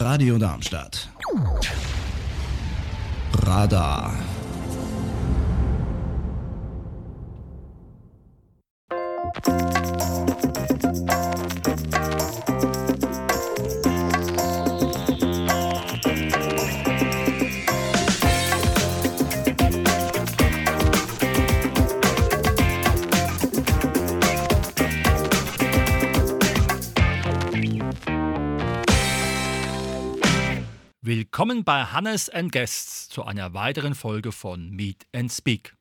Radio Darmstadt. Radar. Willkommen bei Hannes and Guests zu einer weiteren Folge von Meet and Speak.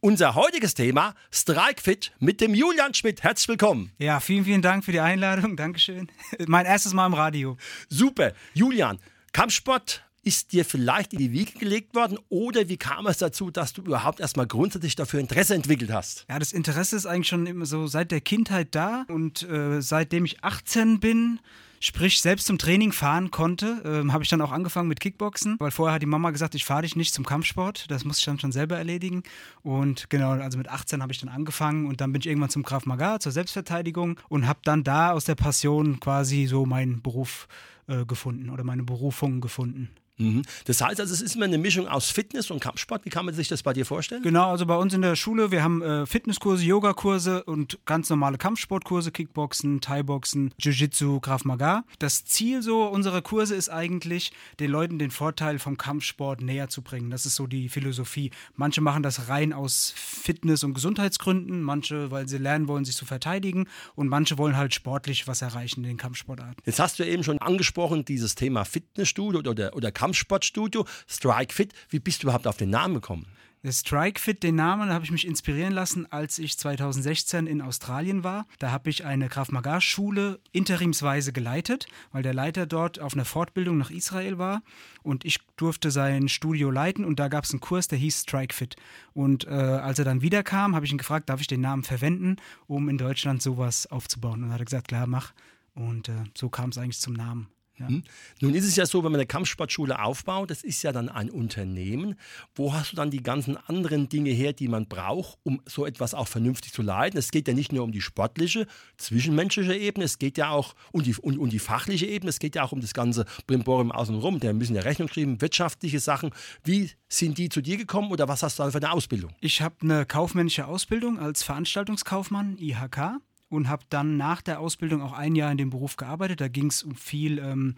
Unser heutiges Thema Strikefit mit dem Julian Schmidt. Herzlich willkommen. Ja, vielen, vielen Dank für die Einladung. Dankeschön. Mein erstes Mal im Radio. Super. Julian, Kampfsport ist dir vielleicht in die Wiege gelegt worden oder wie kam es dazu, dass du überhaupt erstmal grundsätzlich dafür Interesse entwickelt hast? Ja, das Interesse ist eigentlich schon immer so seit der Kindheit da und äh, seitdem ich 18 bin, sprich selbst zum Training fahren konnte, äh, habe ich dann auch angefangen mit Kickboxen, weil vorher hat die Mama gesagt, ich fahre dich nicht zum Kampfsport, das muss ich dann schon selber erledigen und genau, also mit 18 habe ich dann angefangen und dann bin ich irgendwann zum Krav Maga, zur Selbstverteidigung und habe dann da aus der Passion quasi so meinen Beruf äh, gefunden oder meine Berufung gefunden. Mhm. Das heißt also, es ist immer eine Mischung aus Fitness und Kampfsport. Wie kann man sich das bei dir vorstellen? Genau, also bei uns in der Schule, wir haben äh, Fitnesskurse, Yogakurse und ganz normale Kampfsportkurse, Kickboxen, Thai-Boxen, Jiu-Jitsu, Krav Maga. Das Ziel so unserer Kurse ist eigentlich, den Leuten den Vorteil vom Kampfsport näher zu bringen. Das ist so die Philosophie. Manche machen das rein aus Fitness- und Gesundheitsgründen, manche, weil sie lernen wollen, sich zu verteidigen und manche wollen halt sportlich was erreichen in den Kampfsportarten. Jetzt hast du eben schon angesprochen, dieses Thema Fitnessstudio oder, oder Kampfsport. Kampfsportstudio, Strike Fit. Wie bist du überhaupt auf den Namen gekommen? Der Strike Fit, den Namen habe ich mich inspirieren lassen, als ich 2016 in Australien war. Da habe ich eine Krav Maga Schule interimsweise geleitet, weil der Leiter dort auf einer Fortbildung nach Israel war und ich durfte sein Studio leiten und da gab es einen Kurs, der hieß Strike Fit. Und äh, als er dann wiederkam, habe ich ihn gefragt, darf ich den Namen verwenden, um in Deutschland sowas aufzubauen? Und er hat gesagt, klar, mach. Und äh, so kam es eigentlich zum Namen. Ja. Hm? Nun ist es ja so, wenn man eine Kampfsportschule aufbaut, das ist ja dann ein Unternehmen. Wo hast du dann die ganzen anderen Dinge her, die man braucht, um so etwas auch vernünftig zu leiten? Es geht ja nicht nur um die sportliche, zwischenmenschliche Ebene, es geht ja auch um die, um, um die fachliche Ebene, es geht ja auch um das ganze Brimborium außenrum. Da müssen ja Rechnung schreiben, wirtschaftliche Sachen. Wie sind die zu dir gekommen oder was hast du da für eine Ausbildung? Ich habe eine kaufmännische Ausbildung als Veranstaltungskaufmann, IHK und habe dann nach der Ausbildung auch ein Jahr in dem Beruf gearbeitet. Da ging es um viel ähm,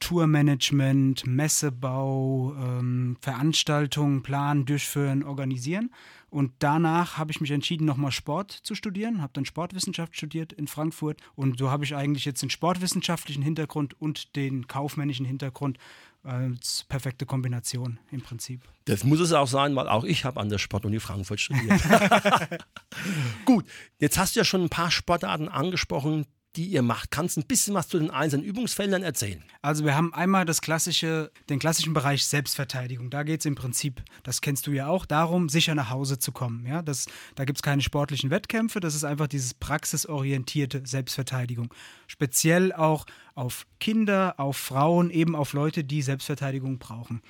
Tourmanagement, Messebau, ähm, Veranstaltungen planen, durchführen, organisieren. Und danach habe ich mich entschieden, nochmal Sport zu studieren, habe dann Sportwissenschaft studiert in Frankfurt. Und so habe ich eigentlich jetzt den sportwissenschaftlichen Hintergrund und den kaufmännischen Hintergrund als perfekte Kombination im Prinzip. Das muss es auch sein, weil auch ich habe an der Sportuni Frankfurt studiert. Gut, jetzt hast du ja schon ein paar Sportarten angesprochen, die ihr macht. Kannst du ein bisschen was zu den einzelnen Übungsfeldern erzählen? Also wir haben einmal das klassische, den klassischen Bereich Selbstverteidigung. Da geht es im Prinzip, das kennst du ja auch, darum, sicher nach Hause zu kommen. Ja? Das, da gibt es keine sportlichen Wettkämpfe, das ist einfach dieses praxisorientierte Selbstverteidigung. Speziell auch auf Kinder, auf Frauen, eben auf Leute, die Selbstverteidigung brauchen.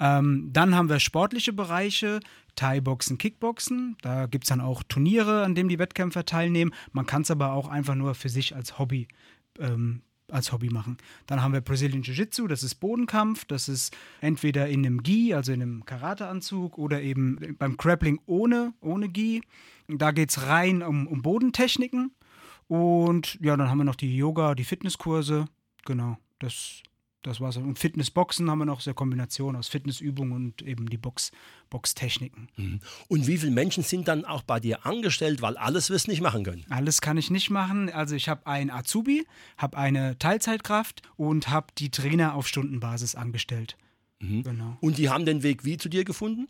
Ähm, dann haben wir sportliche Bereiche, Thai-Boxen, Kickboxen. Da gibt es dann auch Turniere, an denen die Wettkämpfer teilnehmen. Man kann es aber auch einfach nur für sich als Hobby ähm, als Hobby machen. Dann haben wir Brazilian Jiu-Jitsu, das ist Bodenkampf, das ist entweder in einem Gi, also in einem Karateanzug, oder eben beim Grappling ohne, ohne Gi. Da geht es rein um, um Bodentechniken. Und ja, dann haben wir noch die Yoga, die Fitnesskurse. Genau, das das war's. Und Fitnessboxen haben wir noch, so eine Kombination aus Fitnessübungen und eben die Box, Boxtechniken. Mhm. Und wie viele Menschen sind dann auch bei dir angestellt, weil alles wirst du nicht machen können? Alles kann ich nicht machen. Also ich habe einen Azubi, habe eine Teilzeitkraft und habe die Trainer auf Stundenbasis angestellt. Mhm. Genau. Und die haben den Weg wie zu dir gefunden?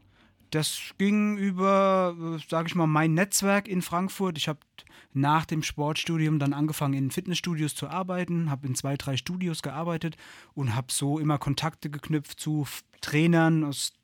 Das ging über, sage ich mal, mein Netzwerk in Frankfurt. Ich habe nach dem Sportstudium dann angefangen, in Fitnessstudios zu arbeiten, habe in zwei, drei Studios gearbeitet und habe so immer Kontakte geknüpft zu Trainern. Aus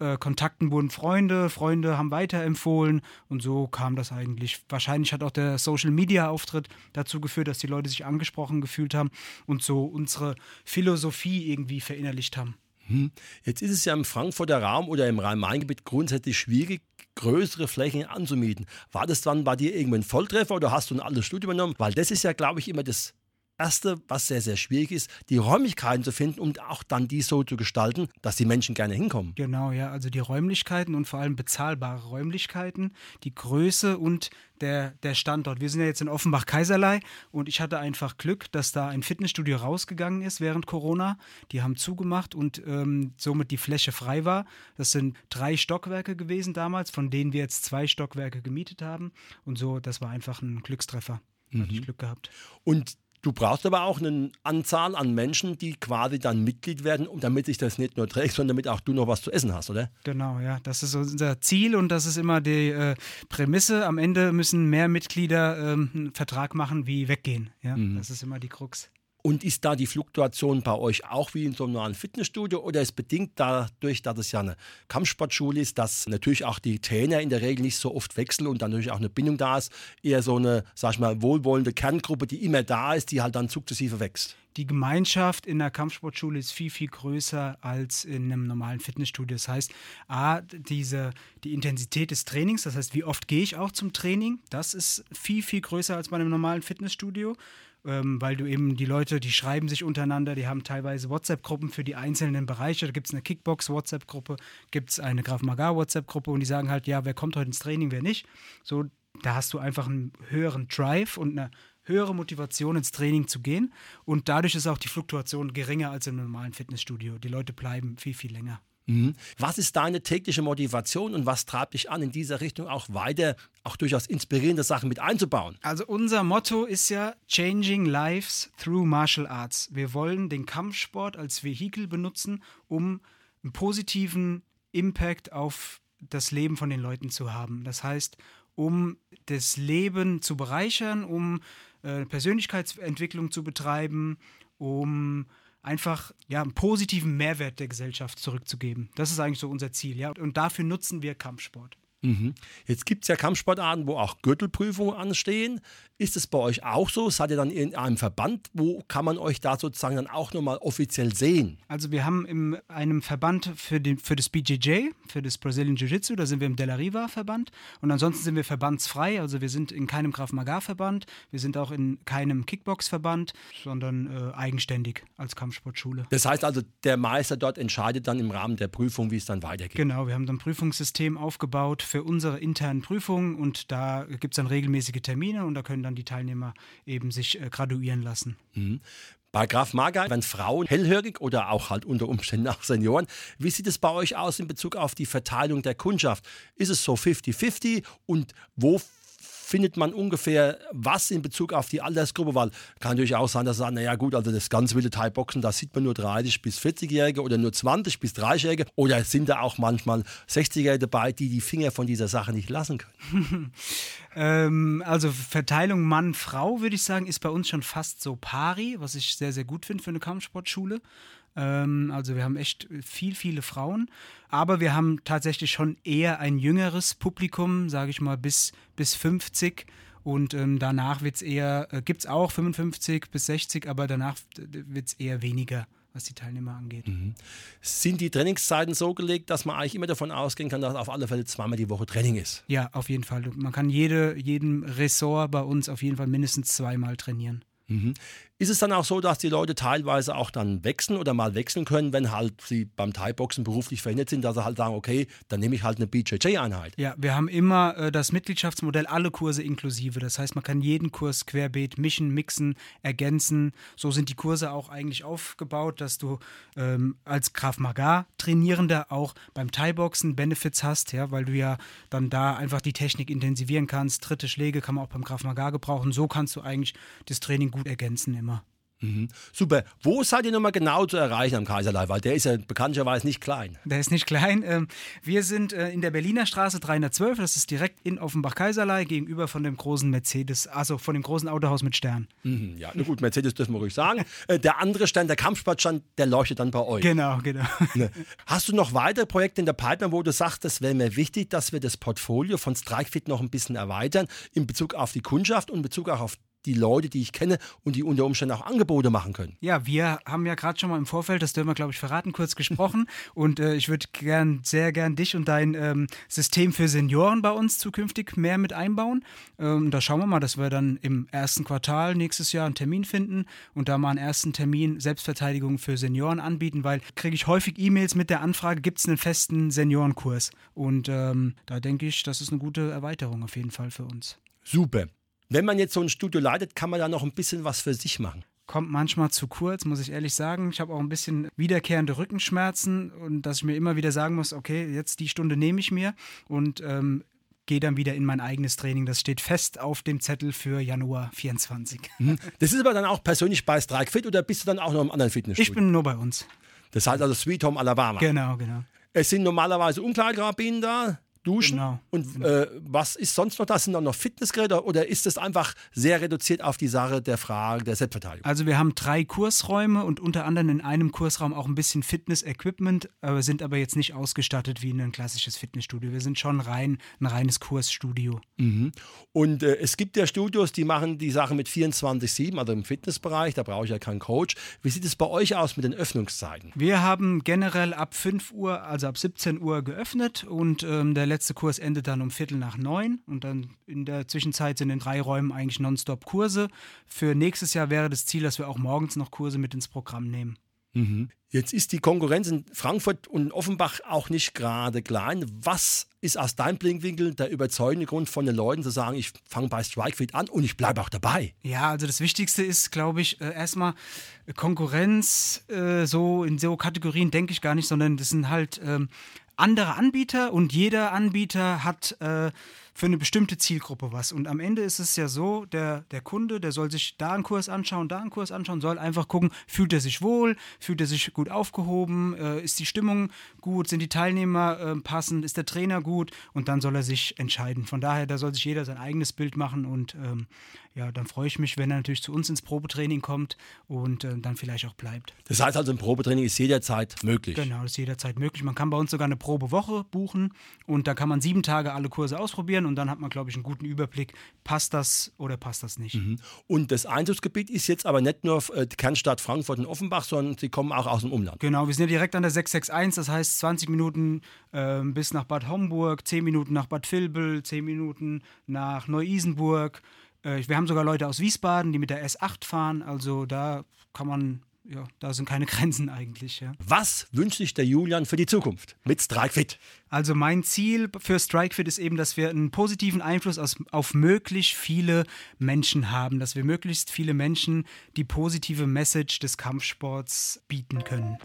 äh, Kontakten wurden Freunde, Freunde haben weiterempfohlen und so kam das eigentlich. Wahrscheinlich hat auch der Social-Media-Auftritt dazu geführt, dass die Leute sich angesprochen gefühlt haben und so unsere Philosophie irgendwie verinnerlicht haben. Hm. Jetzt ist es ja im Frankfurter Raum oder im Rhein-Main-Gebiet grundsätzlich schwierig, größere Flächen anzumieten. War das dann bei dir irgendwann ein Volltreffer oder hast du ein altes Studio übernommen? Weil das ist ja, glaube ich, immer das Erste, was sehr, sehr schwierig ist, die Räumlichkeiten zu finden und auch dann die so zu gestalten, dass die Menschen gerne hinkommen. Genau, ja. Also die Räumlichkeiten und vor allem bezahlbare Räumlichkeiten, die Größe und der, der Standort. Wir sind ja jetzt in Offenbach-Kaiserlei und ich hatte einfach Glück, dass da ein Fitnessstudio rausgegangen ist während Corona. Die haben zugemacht und ähm, somit die Fläche frei war. Das sind drei Stockwerke gewesen damals, von denen wir jetzt zwei Stockwerke gemietet haben. Und so, das war einfach ein Glückstreffer. Mhm. Hatte ich Glück gehabt. Und Du brauchst aber auch eine Anzahl an Menschen, die quasi dann Mitglied werden, damit sich das nicht nur trägt, sondern damit auch du noch was zu essen hast, oder? Genau, ja. Das ist unser Ziel und das ist immer die äh, Prämisse. Am Ende müssen mehr Mitglieder ähm, einen Vertrag machen, wie weggehen. Ja, mhm. das ist immer die Krux. Und ist da die Fluktuation bei euch auch wie in so einem normalen Fitnessstudio oder ist bedingt dadurch, dass es ja eine Kampfsportschule ist, dass natürlich auch die Trainer in der Regel nicht so oft wechseln und dann natürlich auch eine Bindung da ist, eher so eine, sag ich mal, wohlwollende Kerngruppe, die immer da ist, die halt dann sukzessive wächst? Die Gemeinschaft in der Kampfsportschule ist viel, viel größer als in einem normalen Fitnessstudio. Das heißt, A, diese, die Intensität des Trainings, das heißt, wie oft gehe ich auch zum Training, das ist viel, viel größer als bei einem normalen Fitnessstudio ähm, weil du eben die Leute, die schreiben sich untereinander, die haben teilweise WhatsApp-Gruppen für die einzelnen Bereiche. Da gibt es eine Kickbox-WhatsApp-Gruppe, gibt es eine Graf Magar-WhatsApp-Gruppe und die sagen halt, ja, wer kommt heute ins Training, wer nicht. So, da hast du einfach einen höheren Drive und eine höhere Motivation ins Training zu gehen und dadurch ist auch die Fluktuation geringer als im normalen Fitnessstudio. Die Leute bleiben viel, viel länger. Mhm. Was ist deine tägliche Motivation und was treibt dich an, in dieser Richtung auch weiter, auch durchaus inspirierende Sachen mit einzubauen? Also unser Motto ist ja Changing Lives through Martial Arts. Wir wollen den Kampfsport als Vehikel benutzen, um einen positiven Impact auf das Leben von den Leuten zu haben. Das heißt, um das Leben zu bereichern, um äh, Persönlichkeitsentwicklung zu betreiben, um einfach ja, einen positiven Mehrwert der Gesellschaft zurückzugeben. Das ist eigentlich so unser Ziel. Ja? Und dafür nutzen wir Kampfsport. Mhm. Jetzt gibt es ja Kampfsportarten, wo auch Gürtelprüfungen anstehen. Ist es bei euch auch so? Seid ihr dann in einem Verband? Wo kann man euch da sozusagen dann auch nochmal offiziell sehen? Also wir haben in einem Verband für, den, für das BJJ, für das Brazilian Jiu-Jitsu, da sind wir im Della Riva Verband. Und ansonsten sind wir verbandsfrei. Also wir sind in keinem Krav Maga Verband, wir sind auch in keinem Kickbox Verband, sondern äh, eigenständig als Kampfsportschule. Das heißt also, der Meister dort entscheidet dann im Rahmen der Prüfung, wie es dann weitergeht. Genau, wir haben dann ein Prüfungssystem aufgebaut für unsere internen Prüfungen und da gibt es dann regelmäßige Termine und da können dann die Teilnehmer eben sich äh, graduieren lassen. Mhm. Bei Graf Maga werden Frauen hellhörig oder auch halt unter Umständen auch Senioren. Wie sieht es bei euch aus in Bezug auf die Verteilung der Kundschaft? Ist es so 50-50 und wo findet man ungefähr was in Bezug auf die Altersgruppe? Weil kann natürlich auch sein, dass sagen, naja gut, also das ganz wilde Thai-Boxen, da sieht man nur 30 bis 40-Jährige oder nur 20 bis 30-Jährige oder sind da auch manchmal 60-Jährige dabei, die die Finger von dieser Sache nicht lassen können? ähm, also Verteilung Mann-Frau würde ich sagen, ist bei uns schon fast so pari, was ich sehr, sehr gut finde für eine Kampfsportschule. Ähm, also wir haben echt viel, viele Frauen. Aber wir haben tatsächlich schon eher ein jüngeres Publikum, sage ich mal, bis, bis 50. Und ähm, danach wird es eher, äh, gibt es auch 55 bis 60, aber danach wird es eher weniger was die Teilnehmer angeht. Mhm. Sind die Trainingszeiten so gelegt, dass man eigentlich immer davon ausgehen kann, dass auf alle Fälle zweimal die Woche Training ist? Ja, auf jeden Fall. Man kann jede, jedem Ressort bei uns auf jeden Fall mindestens zweimal trainieren. Mhm. Ist es dann auch so, dass die Leute teilweise auch dann wechseln oder mal wechseln können, wenn halt sie beim Thai-Boxen beruflich verhindert sind, dass sie halt sagen, okay, dann nehme ich halt eine BJJ-Einheit? Ja, wir haben immer äh, das Mitgliedschaftsmodell, alle Kurse inklusive. Das heißt, man kann jeden Kurs querbeet mischen, mixen, ergänzen. So sind die Kurse auch eigentlich aufgebaut, dass du ähm, als Graf Maga Trainierender auch beim Thai-Boxen Benefits hast, ja, weil du ja dann da einfach die Technik intensivieren kannst. Dritte Schläge kann man auch beim Graf Maga gebrauchen. So kannst du eigentlich das Training gut ergänzen immer. Mhm. Super. Wo seid ihr nochmal genau zu erreichen am Kaiserlei? Weil der ist ja bekanntlicherweise nicht klein. Der ist nicht klein. Ähm, wir sind äh, in der Berliner Straße 312. Das ist direkt in Offenbach-Kaiserlei gegenüber von dem großen Mercedes, also von dem großen Autohaus mit Stern. Mhm, ja, na gut, Mercedes dürfen wir ruhig sagen. Äh, der andere Stern, der Kampfsportstand, der leuchtet dann bei euch. Genau, genau. Ne. Hast du noch weitere Projekte in der Pipeline, wo du sagst, es wäre mir wichtig, dass wir das Portfolio von StrikeFit noch ein bisschen erweitern in Bezug auf die Kundschaft und in Bezug auch auf die Leute, die ich kenne und die unter Umständen auch Angebote machen können. Ja, wir haben ja gerade schon mal im Vorfeld, das dürfen wir, glaube ich, verraten, kurz gesprochen. und äh, ich würde gern, sehr gern dich und dein ähm, System für Senioren bei uns zukünftig mehr mit einbauen. Ähm, da schauen wir mal, dass wir dann im ersten Quartal nächstes Jahr einen Termin finden und da mal einen ersten Termin Selbstverteidigung für Senioren anbieten, weil kriege ich häufig E-Mails mit der Anfrage, gibt es einen festen Seniorenkurs? Und ähm, da denke ich, das ist eine gute Erweiterung auf jeden Fall für uns. Super. Wenn man jetzt so ein Studio leitet, kann man da noch ein bisschen was für sich machen kommt manchmal zu kurz, muss ich ehrlich sagen. Ich habe auch ein bisschen wiederkehrende Rückenschmerzen und dass ich mir immer wieder sagen muss, okay, jetzt die Stunde nehme ich mir und ähm, gehe dann wieder in mein eigenes Training. Das steht fest auf dem Zettel für Januar 24. Mhm. Das ist aber dann auch persönlich bei Strike Fit oder bist du dann auch noch im anderen Fitnessstudio? Ich bin nur bei uns. Das heißt also Sweet Home Alabama. Genau, genau. Es sind normalerweise Umkleidekabinen da duschen. Genau. Und genau. Äh, was ist sonst noch da? Sind da noch Fitnessgeräte oder ist es einfach sehr reduziert auf die Sache der Frage der Selbstverteidigung? Also wir haben drei Kursräume und unter anderem in einem Kursraum auch ein bisschen Fitness-Equipment, äh, sind aber jetzt nicht ausgestattet wie ein klassisches Fitnessstudio. Wir sind schon rein ein reines Kursstudio. Mhm. Und äh, es gibt ja Studios, die machen die Sache mit 24-7, also im Fitnessbereich, da brauche ich ja keinen Coach. Wie sieht es bei euch aus mit den Öffnungszeiten? Wir haben generell ab 5 Uhr, also ab 17 Uhr geöffnet und ähm, der letzte Kurs endet dann um Viertel nach neun und dann in der Zwischenzeit sind in drei Räumen eigentlich nonstop Kurse. Für nächstes Jahr wäre das Ziel, dass wir auch morgens noch Kurse mit ins Programm nehmen. Mhm. Jetzt ist die Konkurrenz in Frankfurt und Offenbach auch nicht gerade klein. Was ist aus deinem Blickwinkel der überzeugende Grund von den Leuten zu sagen, ich fange bei Strikefit an und ich bleibe auch dabei? Ja, also das Wichtigste ist, glaube ich, äh, erstmal Konkurrenz, äh, so in so Kategorien denke ich gar nicht, sondern das sind halt ähm, andere Anbieter und jeder Anbieter hat äh, für eine bestimmte Zielgruppe was. Und am Ende ist es ja so, der, der Kunde, der soll sich da einen Kurs anschauen, da einen Kurs anschauen, soll einfach gucken, fühlt er sich wohl, fühlt er sich gut aufgehoben, äh, ist die Stimmung gut, sind die Teilnehmer äh, passend, ist der Trainer gut und dann soll er sich entscheiden. Von daher, da soll sich jeder sein eigenes Bild machen und ähm, ja, dann freue ich mich, wenn er natürlich zu uns ins Probetraining kommt und äh, dann vielleicht auch bleibt. Das heißt also, ein Probetraining ist jederzeit möglich. Genau, ist jederzeit möglich. Man kann bei uns sogar eine Probewoche buchen und da kann man sieben Tage alle Kurse ausprobieren und dann hat man, glaube ich, einen guten Überblick, passt das oder passt das nicht. Mhm. Und das Einzugsgebiet ist jetzt aber nicht nur äh, die Kernstadt Frankfurt und Offenbach, sondern sie kommen auch aus dem Umland. Genau, wir sind ja direkt an der 661, das heißt 20 Minuten äh, bis nach Bad Homburg, 10 Minuten nach Bad Vilbel, 10 Minuten nach Neu-Isenburg. Äh, wir haben sogar Leute aus Wiesbaden, die mit der S8 fahren. Also da kann man ja, da sind keine Grenzen eigentlich. Ja. Was wünscht sich der Julian für die Zukunft mit StrikeFit? Also mein Ziel für StrikeFit ist eben, dass wir einen positiven Einfluss aus, auf möglichst viele Menschen haben, dass wir möglichst viele Menschen die positive Message des Kampfsports bieten können.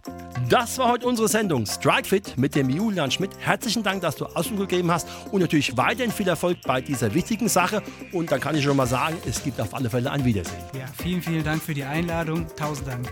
Das war heute unsere Sendung StrikeFit mit dem Julian Schmidt. Herzlichen Dank, dass du Ausdruck gegeben hast und natürlich weiterhin viel Erfolg bei dieser wichtigen Sache. Und dann kann ich schon mal sagen, es gibt auf alle Fälle ein Wiedersehen. Ja, vielen, vielen Dank für die Einladung. Tausend Dank.